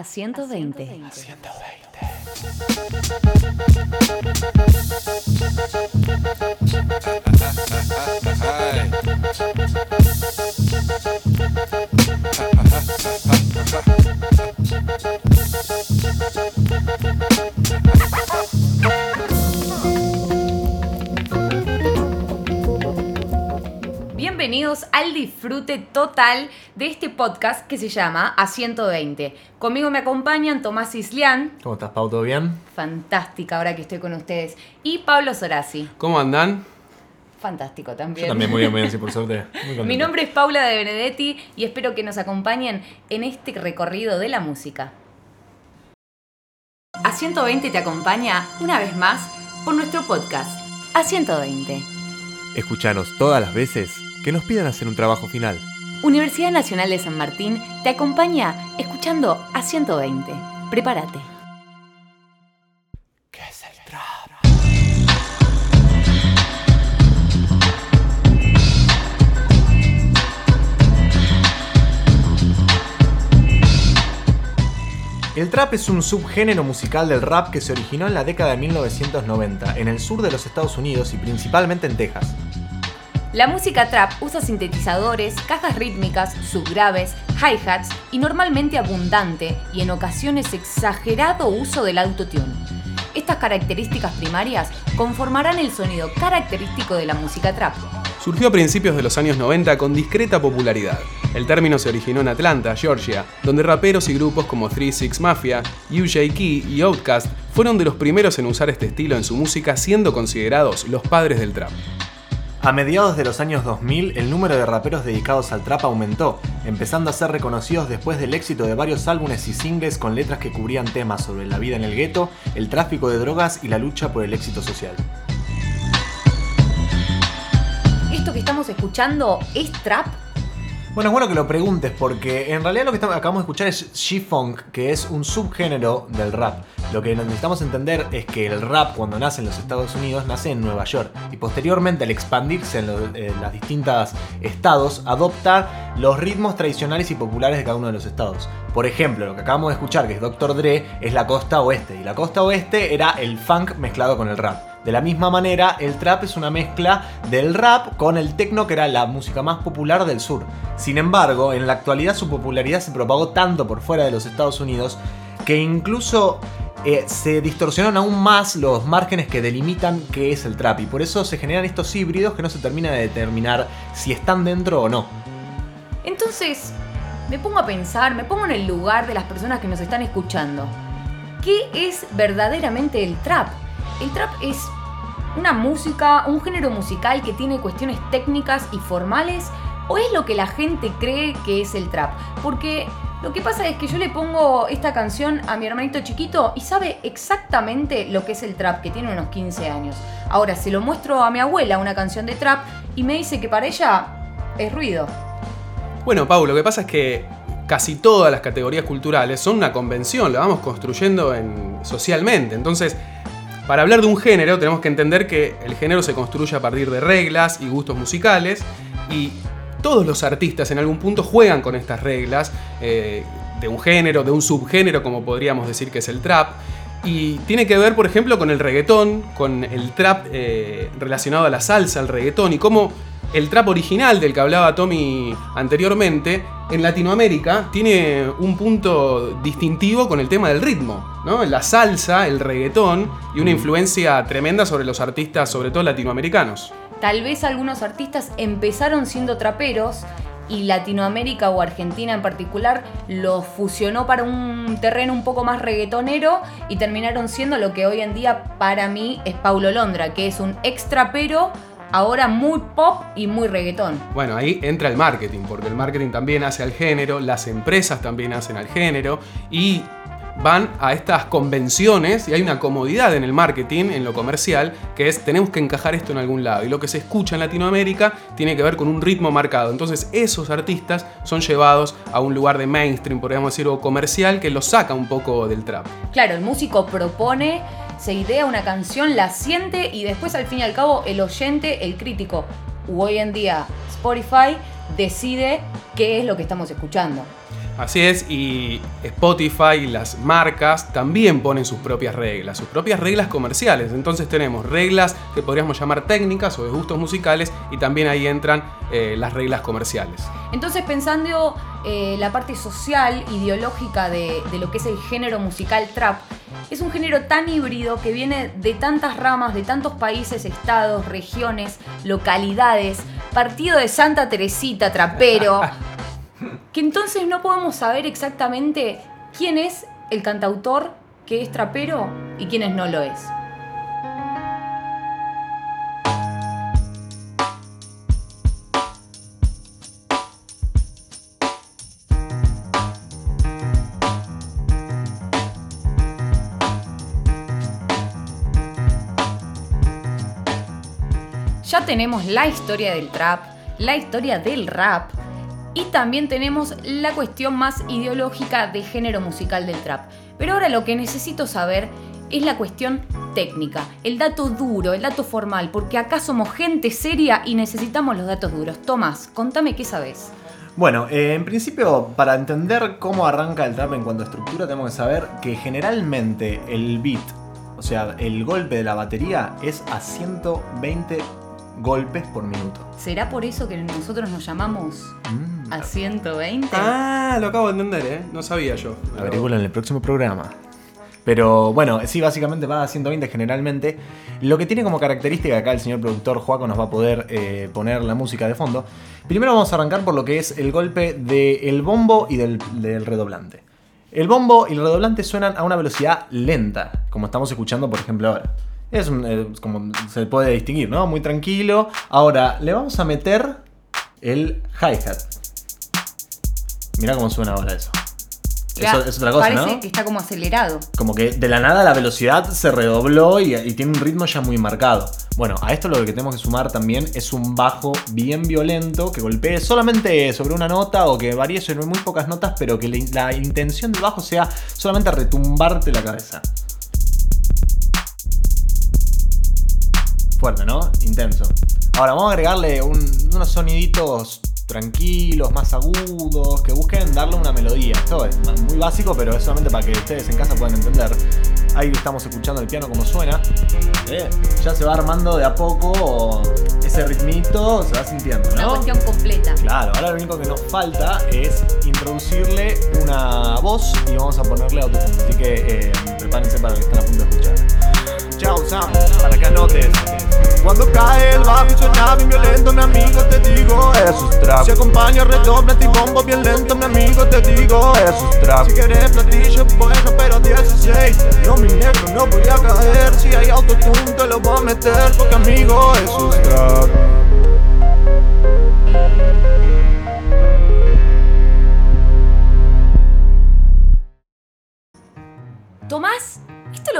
a 120. Bienvenidos al disfrute total de este podcast que se llama A 120. Conmigo me acompañan Tomás Islián. ¿Cómo estás, Pau? ¿Todo bien? Fantástica ahora que estoy con ustedes. Y Pablo Sorasi. ¿Cómo andan? Fantástico también. Yo también muy bien, muy bien, sí, por suerte. Muy. Mi nombre es Paula de Benedetti y espero que nos acompañen en este recorrido de la música. A 120 te acompaña una vez más por nuestro podcast. A 120. Escuchanos todas las veces que nos pidan hacer un trabajo final. Universidad Nacional de San Martín te acompaña escuchando a 120. Prepárate. ¿Qué es el trap? El trap es un subgénero musical del rap que se originó en la década de 1990 en el sur de los Estados Unidos y principalmente en Texas. La música trap usa sintetizadores, cajas rítmicas, subgraves, hi-hats y normalmente abundante y en ocasiones exagerado uso del autotune. Estas características primarias conformarán el sonido característico de la música trap. Surgió a principios de los años 90 con discreta popularidad. El término se originó en Atlanta, Georgia, donde raperos y grupos como 3-6 Mafia, UJ Key y Outkast fueron de los primeros en usar este estilo en su música siendo considerados los padres del trap. A mediados de los años 2000, el número de raperos dedicados al trap aumentó, empezando a ser reconocidos después del éxito de varios álbumes y singles con letras que cubrían temas sobre la vida en el gueto, el tráfico de drogas y la lucha por el éxito social. ¿Esto que estamos escuchando es trap? Bueno, es bueno que lo preguntes porque en realidad lo que estamos- acabamos de escuchar es G-Funk, que es un subgénero del rap. Lo que necesitamos entender es que el rap cuando nace en los Estados Unidos nace en Nueva York y posteriormente al expandirse en, lo- en las distintas estados adopta los ritmos tradicionales y populares de cada uno de los estados. Por ejemplo, lo que acabamos de escuchar que es Dr. Dre es la costa oeste y la costa oeste era el funk mezclado con el rap. De la misma manera, el trap es una mezcla del rap con el techno, que era la música más popular del sur. Sin embargo, en la actualidad su popularidad se propagó tanto por fuera de los Estados Unidos que incluso eh, se distorsionan aún más los márgenes que delimitan qué es el trap. Y por eso se generan estos híbridos que no se termina de determinar si están dentro o no. Entonces, me pongo a pensar, me pongo en el lugar de las personas que nos están escuchando. ¿Qué es verdaderamente el trap? El trap es una música, un género musical que tiene cuestiones técnicas y formales o es lo que la gente cree que es el trap? Porque lo que pasa es que yo le pongo esta canción a mi hermanito chiquito y sabe exactamente lo que es el trap, que tiene unos 15 años. Ahora, se lo muestro a mi abuela una canción de trap y me dice que para ella es ruido. Bueno, Pau, lo que pasa es que casi todas las categorías culturales son una convención, la vamos construyendo en- socialmente. Entonces, para hablar de un género tenemos que entender que el género se construye a partir de reglas y gustos musicales y todos los artistas en algún punto juegan con estas reglas eh, de un género, de un subgénero, como podríamos decir que es el trap. Y tiene que ver, por ejemplo, con el reggaetón, con el trap eh, relacionado a la salsa, el reggaetón, y cómo el trap original del que hablaba Tommy anteriormente, en Latinoamérica tiene un punto distintivo con el tema del ritmo, ¿no? La salsa, el reggaetón y una influencia tremenda sobre los artistas, sobre todo latinoamericanos. Tal vez algunos artistas empezaron siendo traperos y Latinoamérica o Argentina en particular los fusionó para un terreno un poco más reggaetonero y terminaron siendo lo que hoy en día para mí es Paulo Londra, que es un ex trapero, ahora muy pop y muy reggaetón. Bueno, ahí entra el marketing, porque el marketing también hace al género, las empresas también hacen al género y van a estas convenciones y hay una comodidad en el marketing, en lo comercial, que es tenemos que encajar esto en algún lado. Y lo que se escucha en Latinoamérica tiene que ver con un ritmo marcado. Entonces esos artistas son llevados a un lugar de mainstream, podríamos decir, o comercial, que los saca un poco del trap. Claro, el músico propone, se idea una canción, la siente y después al fin y al cabo el oyente, el crítico, u hoy en día Spotify, decide qué es lo que estamos escuchando. Así es, y Spotify y las marcas también ponen sus propias reglas, sus propias reglas comerciales. Entonces tenemos reglas que podríamos llamar técnicas o de gustos musicales y también ahí entran eh, las reglas comerciales. Entonces, pensando eh, la parte social, ideológica de, de lo que es el género musical trap, es un género tan híbrido que viene de tantas ramas, de tantos países, estados, regiones, localidades, partido de Santa Teresita, trapero, que entonces no podemos saber exactamente quién es el cantautor que es trapero y quién no lo es. Ya tenemos la historia del trap, la historia del rap y también tenemos la cuestión más ideológica de género musical del trap. Pero ahora lo que necesito saber es la cuestión técnica, el dato duro, el dato formal, porque acá somos gente seria y necesitamos los datos duros. Tomás, contame qué sabes. Bueno, eh, en principio, para entender cómo arranca el trap en cuanto a estructura, tenemos que saber que generalmente el beat, o sea, el golpe de la batería, es a 120 golpes por minuto. ¿Será por eso que nosotros nos llamamos Mm, a 120? Ah, lo acabo de entender, ¿eh? No sabía yo. Averígualo en el próximo programa. Pero bueno, sí, básicamente va a 120 generalmente. Lo que tiene como característica, acá el señor productor Joaco nos va a poder eh, poner la música de fondo. Primero vamos a arrancar por lo que es el golpe del bombo y del, del redoblante. El bombo y el redoblante suenan a una velocidad lenta, como estamos escuchando por ejemplo ahora. Es un- eh, como se puede distinguir, ¿no? Muy tranquilo. Ahora, le vamos a meter el hi-hat. Mira cómo suena ahora eso. Es otra cosa, Parece ¿no? que está como acelerado. Como que de la nada la velocidad se redobló y, y tiene un ritmo ya muy marcado. Bueno, a esto lo que tenemos que sumar también es un bajo bien violento que golpee solamente sobre una nota o que varíe sobre muy pocas notas, pero que la intención del bajo sea solamente retumbarte la cabeza. Fuerte, ¿no? Intenso. Ahora vamos a agregarle un- unos soniditos tranquilos, más agudos, que busquen darle una melodía. Esto es muy básico, pero es solamente para que ustedes en casa puedan entender. Ahí estamos escuchando el piano como suena. Eh, Ya se va armando de a poco ese ritmito, se va sintiendo, Una ¿no? cuestión completa. Claro, ahora lo único que nos falta es introducirle una voz y vamos a ponerle autotune. Así que eh, prepárense para lo que están a punto de escuchar. Para que anotes. Cuando cae el bajo suena bien violento, mi amigo, te digo Eso es trap Si acompaña redoble y bombo bien lento, mi amigo, te digo Eso es trap Si quieres platillo, bueno, pero 16 No, mi negro, no voy a caer. Si hay autotune, te lo voy a meter Porque, amigo, eso es trap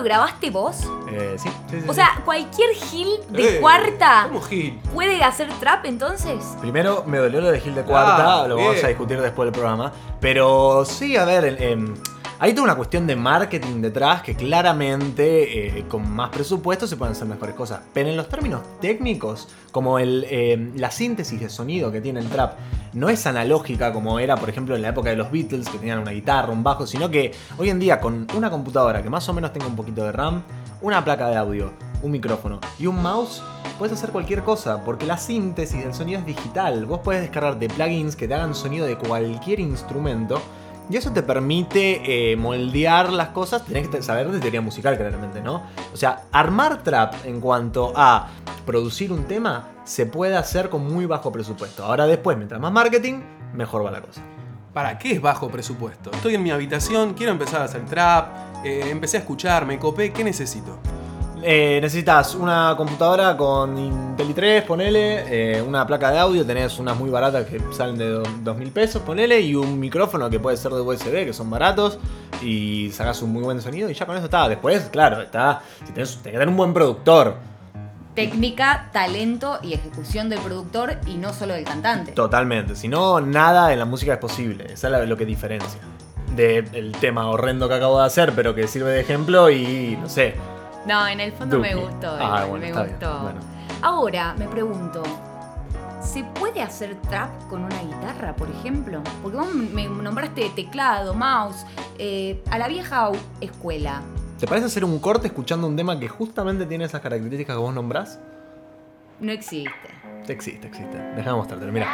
lo grabaste vos? Eh, sí, sí, sí, O sea, cualquier gil de Eh, cuarta ¿Cómo Gil? puede hacer trap entonces. Primero me dolió lo de Gil de Cuarta, Ah, lo vamos bien. a discutir después del programa. Pero sí, a ver, el- em, hay toda una cuestión de marketing detrás que claramente eh, con más presupuesto se pueden hacer mejores cosas. Pero en los términos técnicos, como em, la síntesis de sonido que tiene el trap no es analógica como era, por ejemplo, en la época de los Beatles, que tenían una guitarra, un bajo, sino que hoy en día con una computadora que más o menos tenga un poquito de RAM, una placa de audio, un micrófono y un mouse, puedes hacer cualquier cosa, porque la síntesis del sonido es digital. Vos puedes descargarte plugins que te hagan sonido de cualquier instrumento. Y eso te permite eh, moldear las cosas. Tenés que saber de teoría musical, claramente, ¿no? O sea, armar trap en cuanto a producir un tema se puede hacer con muy bajo presupuesto. Ahora después, mientras más marketing, mejor va la cosa. ¿Para qué es bajo presupuesto? Estoy en mi habitación, quiero empezar a hacer trap, eh, empecé a escuchar, me copé, ¿qué necesito? Eh, necesitas una computadora con Intel i3, ponele, eh, una placa de audio, tenés unas muy baratas que salen de do- dos mil pesos, ponele, y un micrófono que puede ser de USB, que son baratos, y sacás un muy buen sonido y ya con eso está. Después, claro, está. Si tenés, tenés que tener un buen productor. Técnica, talento y ejecución del productor y no solo del cantante. Totalmente. Si no, nada en la música es posible. Eso es la- lo que diferencia. Del tema horrendo que acabo de hacer, pero que sirve de ejemplo y no sé. No, en el fondo me gustó. Ah, eh, bueno, me está bien. gustó. Bueno. Ahora me pregunto, ¿Se puede hacer trap con una guitarra, por ejemplo? Porque vos me nombraste teclado, mouse, eh, a la vieja escuela. ¿Te parece hacer un corte escuchando un tema que justamente tiene esas características que vos nombrás? No existe. Existe, existe. Déjame mostrártelo, mira.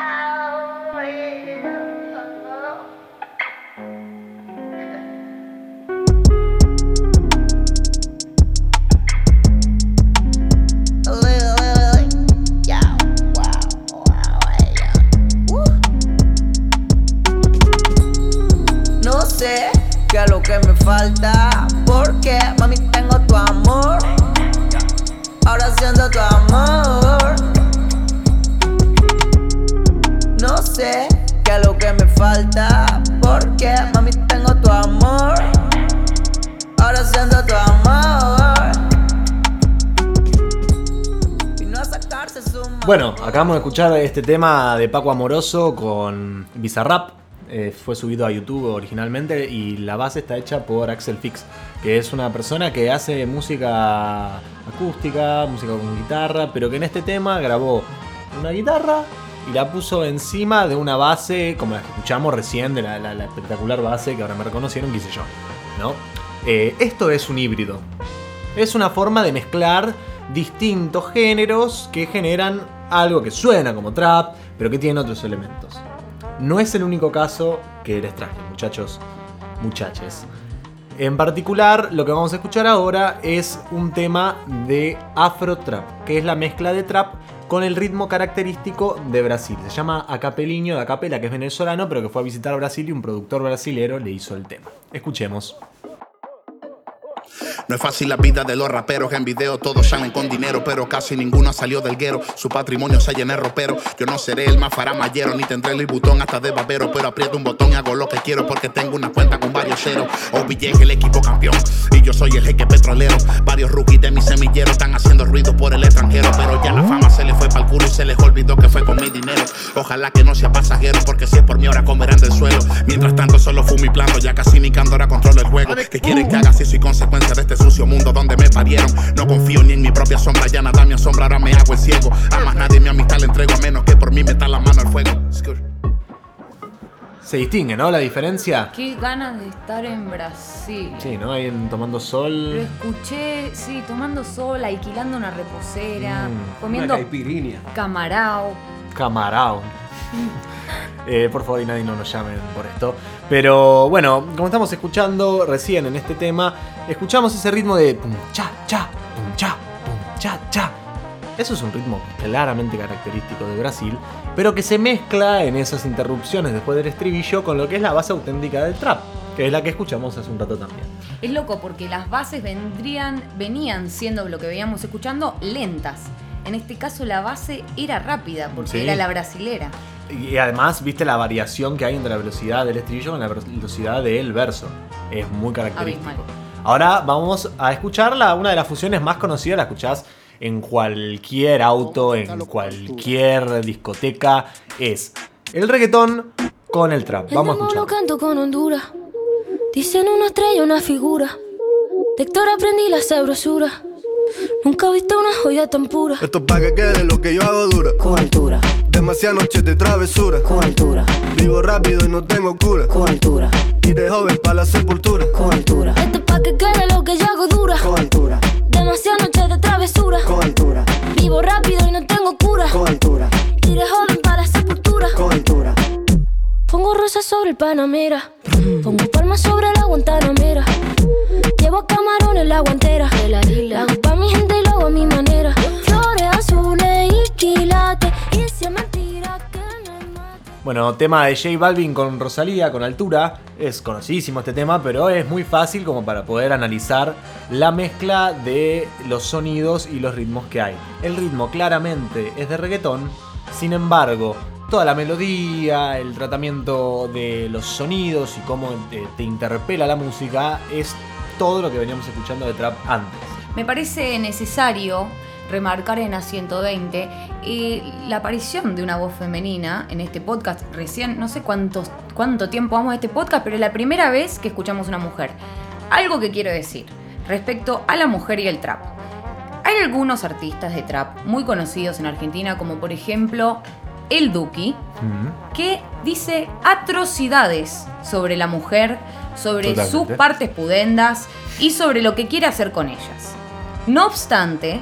Falta, porque mami tengo tu amor. Ahora siento tu amor. No sé qué es lo que me falta, porque mami tengo tu amor. Ahora siento tu amor. Vino a sacarse su Bueno, acabamos de escuchar este tema de Paco Amoroso con Bizarrap. Eh, fue subido a YouTube originalmente y la base está hecha por Axel Fix, que es una persona que hace música acústica, música con guitarra, pero que en este tema grabó una guitarra y la puso encima de una base como la que escuchamos recién, de la, la- la espectacular base que ahora me reconocieron, qué sé yo. ¿no? Eh, esto es un híbrido. Es una forma de mezclar distintos géneros que generan algo que suena como trap, pero que tiene otros elementos. No es el único caso que les traje, muchachos, muchaches. En particular, lo que vamos a escuchar ahora es un tema de Afro Trap, que es la mezcla de trap con el ritmo característico de Brasil. Se llama Acapeliño de Acapela, que es venezolano, pero que fue a visitar Brasil y un productor brasilero le hizo el tema. Escuchemos. No es fácil la vida de los raperos en video, todos salen con dinero, pero casi ninguno salió del guero. Su patrimonio se llena de ropero. Yo no seré el más faramallero, ni tendré el botón hasta de babero, pero aprieto un botón y hago lo que quiero porque tengo una cuenta con varios ceros. OBJ es el equipo campeón y yo soy el jeque petrolero. Varios rookies de mi semillero están haciendo ruido por el extranjero, pero ya la fama se le fue pa'l culo y se les olvidó que fue con mi dinero. Ojalá que no sea pasajero, porque si es por mí ahora comerán del suelo. Mientras tanto solo fumo y planto, ya casi mi cándora controla el juego. ¿Qué quieren que haga si soy consecuencia de este sucio mundo donde me parieron? No confío ni en mi propia sombra, ya nada me asombra, ahora me hago el ciego. A más nadie mi amistad le entrego a menos que por mí meta la mano al fuego. Se distingue, ¿no? La diferencia. Qué ganas de estar en Brasil. Sí, ¿no? Ahí en Tomando Lo Sol. escuché, sí, tomando sol, alquilando una reposera, Mm, comiendo Una caipirinha. camarao. Camarao. Eh, por favor, y nadie no nos llamen por esto. Pero bueno, como estamos escuchando recién en este tema, escuchamos ese ritmo de pum cha cha, pum cha, pum cha cha. Eso es un ritmo claramente característico de Brasil, pero que se mezcla en esas interrupciones después del estribillo con lo que es la base auténtica del trap, que es la que escuchamos hace un rato también. Es loco porque las bases vendrían, venían siendo lo que veníamos escuchando lentas. En este caso la base era rápida porque Sí. era la brasilera. Y además, viste la variación que hay entre la velocidad del estribillo con la velocidad del verso. Es muy característico. Abismal. Ahora vamos a escucharla, una de las fusiones más conocidas, la escuchás en cualquier auto, en cualquier discoteca, es el reggaetón con el trap. Vamos a escucharlo. canto con Honduras. Dicen una estrella, una figura. De Héctor aprendí la sabrosura. Nunca he visto una joya tan pura. Esto es pa' que quede lo que yo hago dura. Con altura, Demasiadas noches de travesura. con altura, Vivo rápido y no tengo cura. con altura, Y de joven pa' la sepultura. con altura, Esto es pa' que quede lo que yo hago dura. con altura, Demasiadas noches de travesura. con altura, Vivo rápido y no tengo cura. con altura, Iré joven para la sepultura. con altura. Pongo rosas sobre el Panamera. Pongo palmas sobre la Guantanamera. Llevo camarones en la guantera. La hago pa' mi gente y lo hago a mi manera. Flores azules y quilates. Bueno, tema de J Balvin con Rosalía, con altura. Es conocidísimo este tema, pero es muy fácil como para poder analizar la mezcla de los sonidos y los ritmos que hay. El ritmo claramente es de reggaetón, sin embargo, toda la melodía, el tratamiento de los sonidos y cómo te, te interpela la música es todo lo que veníamos escuchando de trap antes. Me parece necesario remarcar en A120 eh, la aparición de una voz femenina en este podcast. Recién, no sé cuántos, cuánto tiempo vamos a este podcast, pero es la primera vez que escuchamos una mujer. Algo que quiero decir respecto a la mujer y el trap. Hay algunos artistas de trap muy conocidos en Argentina, como por ejemplo El Duki, que dice atrocidades sobre la mujer, sobre sus partes pudendas y sobre lo que quiere hacer con ellas. No obstante,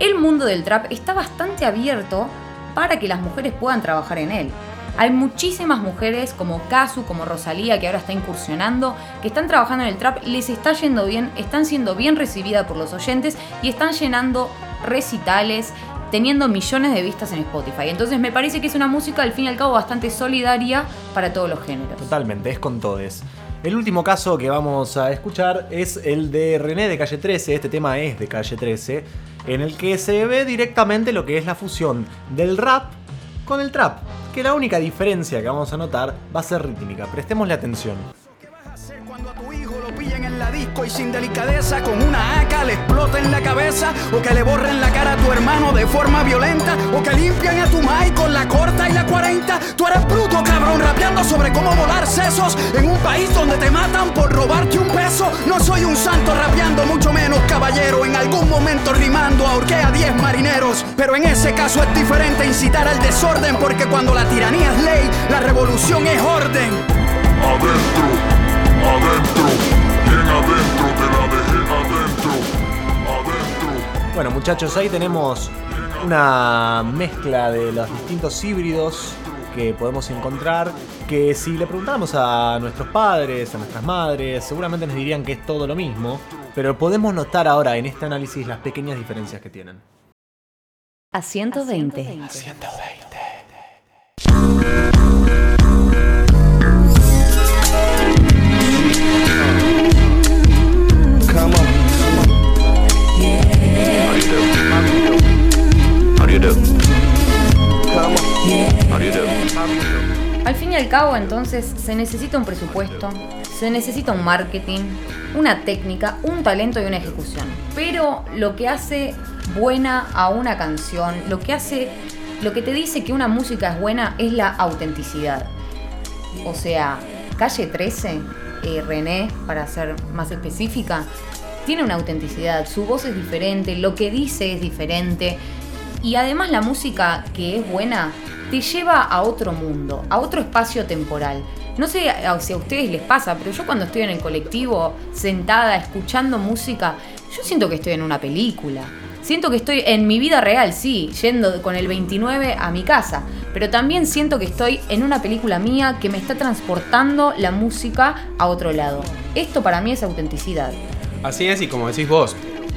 el mundo del trap está bastante abierto para que las mujeres puedan trabajar en él. Hay muchísimas mujeres como Kazu, como Rosalía, que ahora está incursionando, que están trabajando en el trap, les está yendo bien, están siendo bien recibidas por los oyentes y están llenando recitales, teniendo millones de vistas en Spotify. Entonces me parece que es una música al fin y al cabo bastante solidaria para todos los géneros. Totalmente, es con todes. El último caso que vamos a escuchar es el de René de Calle 13, este tema es de Calle 13, en el que se ve directamente lo que es la fusión del rap con el trap, que la única diferencia que vamos a notar va a ser rítmica, prestémosle atención. Y sin delicadeza con una AK le explota en la cabeza o que le borren la cara a tu hermano de forma violenta o que limpian a tu mai con la corta y la 40 tú eres bruto cabrón rapeando sobre cómo volar sesos en un país donde te matan por robarte un peso. No soy un santo rapeando mucho menos caballero en algún momento rimando ahorqué a 10 marineros. Pero en ese caso es diferente incitar al desorden porque cuando la tiranía es ley la revolución es orden. Adentro, adentro, Bueno muchachos, ahí tenemos una mezcla de los distintos híbridos que podemos encontrar, que si le preguntáramos a nuestros padres, a nuestras madres, seguramente nos dirían que es todo lo mismo, pero podemos notar ahora en este análisis las pequeñas diferencias que tienen. A 120. Al fin y al cabo, entonces, se necesita un presupuesto, se necesita un marketing, una técnica, un talento y una ejecución. Pero lo que hace buena a una canción, lo que hace, lo que te dice que una música es buena es la autenticidad. O sea, Calle 13, eh, René, para ser más específica, tiene una autenticidad, su voz es diferente, lo que dice es diferente. Y además la música que es buena te lleva a otro mundo, a otro espacio temporal. No sé si a ustedes les pasa, pero yo cuando estoy en el colectivo, sentada, escuchando música, yo siento que estoy en una película. Siento que estoy en mi vida real, sí, yendo con el 29 a mi casa. Pero también siento que estoy en una película mía que me está transportando la música a otro lado. Esto para mí es autenticidad. Así es, y como decís vos,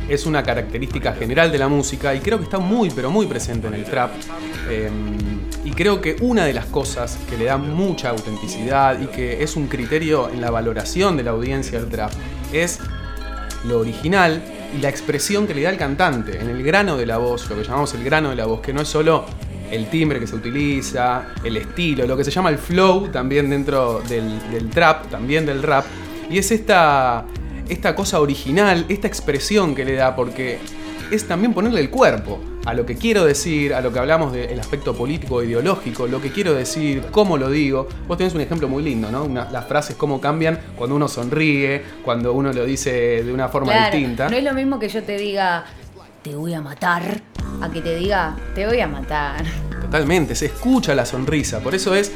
es una característica general de la música y creo que está muy, pero muy presente en el trap. Eh, y creo que una de las cosas que le da mucha autenticidad y que es un criterio en la valoración de la audiencia del trap es lo original y la expresión que le da el cantante en el grano de la voz, lo que llamamos el grano de la voz, que no es solo el timbre que se utiliza, el estilo, lo que se llama el flow también dentro del trap, también del rap, y es esta, esta cosa original, esta expresión que le da, porque es también ponerle el cuerpo a lo que quiero decir, a lo que hablamos del aspecto político, ideológico, lo que quiero decir, cómo lo digo. Vos tenés un ejemplo muy lindo, ¿no? Una- las frases cómo cambian cuando uno sonríe, cuando uno lo dice de una forma Claro, distinta. No es lo mismo que yo te diga, te voy a matar, a que te diga, te voy a matar. Totalmente, se escucha la sonrisa. Por eso es,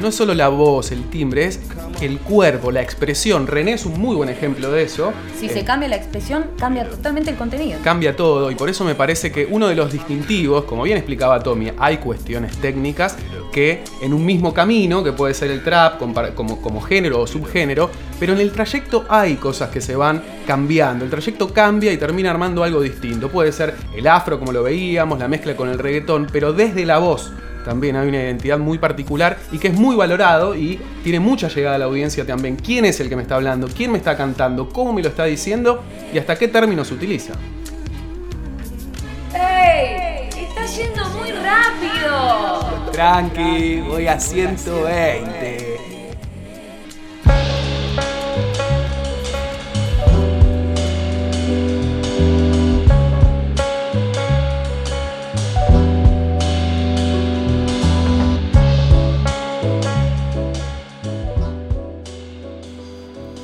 no es solo la voz, el timbre, es el cuerpo, la expresión. René es un muy buen ejemplo de eso. Si Eh, se cambia la expresión, cambia totalmente el contenido. cambia todo y por eso me parece que uno de los distintivos, como bien explicaba Tommy, hay cuestiones técnicas que en un mismo camino, que puede ser el trap como, como género o subgénero, pero en el trayecto hay cosas que se van cambiando. El trayecto cambia y termina armando algo distinto. Puede ser el afro como lo veíamos, la mezcla con el reggaetón, pero desde la voz también hay una identidad muy particular y que es muy valorado y tiene mucha llegada a la audiencia también. ¿Quién es el que me está hablando? ¿Quién me está cantando? ¿Cómo me lo está diciendo? ¿Y hasta qué términos utiliza? ¡Ey! ¡Está yendo muy rápido! Tranqui, voy a 120.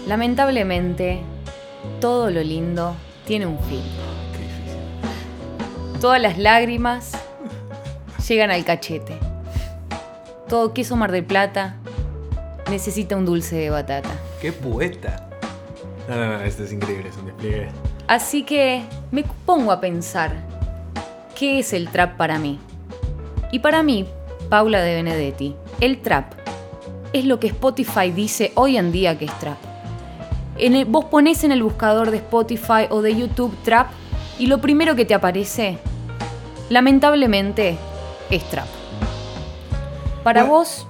Lamentablemente, todo lo lindo tiene un fin. Todas las lágrimas llegan al cachete. todo queso Mar del Plata necesita un dulce de batata. ¡Qué poeta! No, no, no, este es increíble, es un despliegue. Así que me pongo a pensar, ¿qué es el trap para mí? Y para mí, Paula de Benedetti, el trap es lo que Spotify dice hoy en día que es trap. En el- vos ponés en el buscador de Spotify o de YouTube trap y lo primero que te aparece, lamentablemente, es trap. Para vos,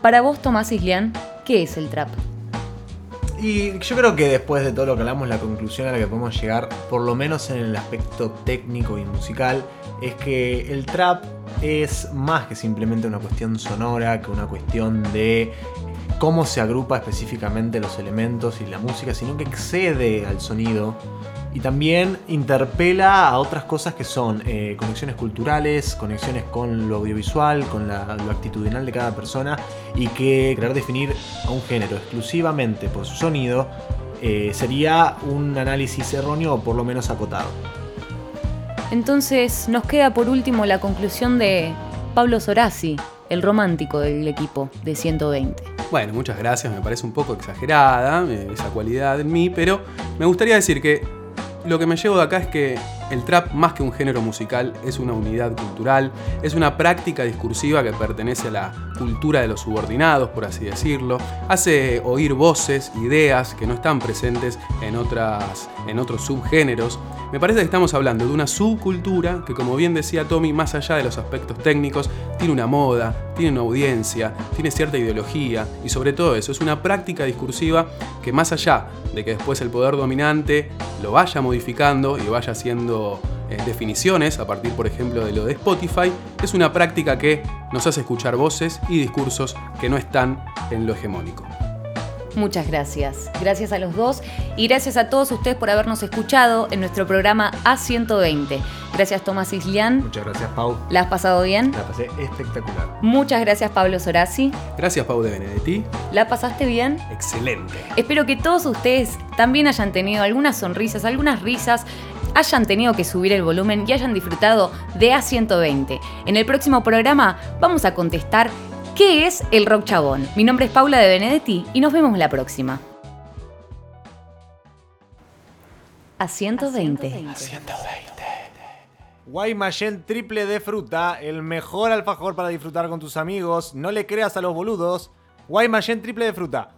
para vos Tomás Islián, ¿qué es el trap? Y yo creo que después de todo lo que hablamos, la conclusión a la que podemos llegar, por lo menos en el aspecto técnico y musical, es que el trap es más que simplemente una cuestión sonora, que una cuestión de cómo se agrupa específicamente los elementos y la música, sino que excede al sonido y también interpela a otras cosas que son eh, conexiones culturales, conexiones con lo audiovisual, con lo actitudinal de cada persona y que querer definir a un género exclusivamente por su sonido eh, sería un análisis erróneo o por lo menos acotado. Entonces nos queda por último la conclusión de Pablo Sorazzi, el romántico del equipo de 120. Bueno, muchas gracias, me parece un poco exagerada eh, esa cualidad en mí, pero me gustaría decir que lo que me llevo de acá es que el trap, más que un género musical, es una unidad cultural, es una práctica discursiva que pertenece a la cultura de los subordinados, por así decirlo, hace oír voces, ideas que no están presentes en, otras, en otros subgéneros. Me parece que estamos hablando de una subcultura que, como bien decía Tommy, más allá de los aspectos técnicos, tiene una moda, tiene una audiencia, tiene cierta ideología y sobre todo eso, es una práctica discursiva que más allá de que después el poder dominante lo vaya modificando y vaya haciendo eh, definiciones a partir, por ejemplo, de lo de Spotify, es una práctica que nos hace escuchar voces y discursos que no están en lo hegemónico. Muchas gracias. Gracias a los dos y gracias a todos ustedes por habernos escuchado en nuestro programa A120. Gracias Tomás Islián. Muchas gracias Pau. ¿La has pasado bien? La pasé espectacular. Muchas gracias Pablo Sorazzi. Gracias, Pau de Benedetti. ¿La pasaste bien? Excelente. Espero que todos ustedes también hayan tenido algunas sonrisas, algunas risas, hayan tenido que subir el volumen y hayan disfrutado de A120. En el próximo programa vamos a contestar qué es el rock chabón. Mi nombre es Paula de Benedetti y nos vemos la próxima. A120. Guaymallén triple de fruta, el mejor alfajor para disfrutar con tus amigos. No le creas a los boludos. Guaymallén triple de fruta.